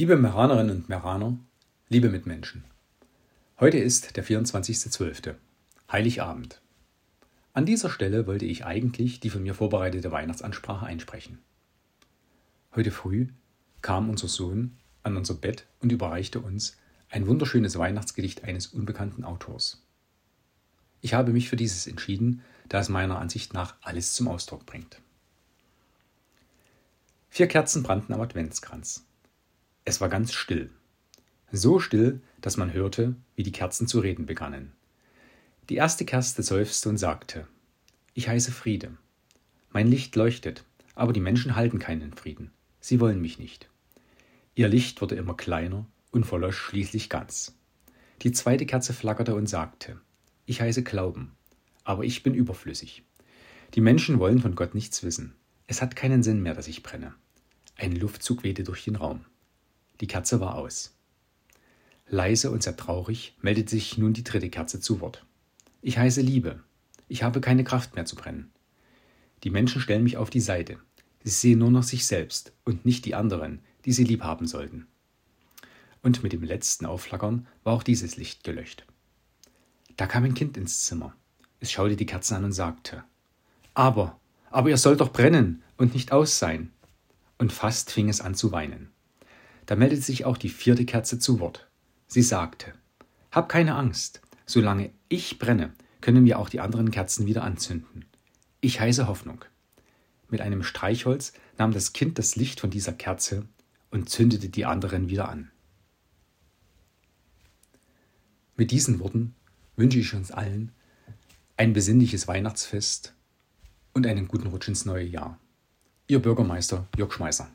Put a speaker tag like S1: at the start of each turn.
S1: Liebe Meranerinnen und Meraner, liebe Mitmenschen. Heute ist der 24.12., Heiligabend. An dieser Stelle wollte ich eigentlich die von mir vorbereitete Weihnachtsansprache einsprechen. Heute früh kam unser Sohn an unser Bett und überreichte uns ein wunderschönes Weihnachtsgedicht eines unbekannten Autors. Ich habe mich für dieses entschieden, da es meiner Ansicht nach alles zum Ausdruck bringt. Vier Kerzen brannten am Adventskranz. Es war ganz still. So still, dass man hörte, wie die Kerzen zu reden begannen. Die erste Kerze seufzte und sagte Ich heiße Friede. Mein Licht leuchtet, aber die Menschen halten keinen Frieden. Sie wollen mich nicht. Ihr Licht wurde immer kleiner und verlosch schließlich ganz. Die zweite Kerze flackerte und sagte Ich heiße Glauben, aber ich bin überflüssig. Die Menschen wollen von Gott nichts wissen. Es hat keinen Sinn mehr, dass ich brenne. Ein Luftzug wehte durch den Raum. Die Kerze war aus. Leise und sehr traurig meldet sich nun die dritte Kerze zu Wort. Ich heiße Liebe. Ich habe keine Kraft mehr zu brennen. Die Menschen stellen mich auf die Seite. Sie sehen nur noch sich selbst und nicht die anderen, die sie lieb haben sollten. Und mit dem letzten Aufflackern war auch dieses Licht gelöscht. Da kam ein Kind ins Zimmer. Es schaute die Kerzen an und sagte: Aber, aber ihr sollt doch brennen und nicht aus sein. Und fast fing es an zu weinen. Da meldete sich auch die vierte Kerze zu Wort. Sie sagte, Hab keine Angst, solange ich brenne, können wir auch die anderen Kerzen wieder anzünden. Ich heiße Hoffnung. Mit einem Streichholz nahm das Kind das Licht von dieser Kerze und zündete die anderen wieder an. Mit diesen Worten wünsche ich uns allen ein besinnliches Weihnachtsfest und einen guten Rutsch ins neue Jahr. Ihr Bürgermeister Jörg Schmeißer.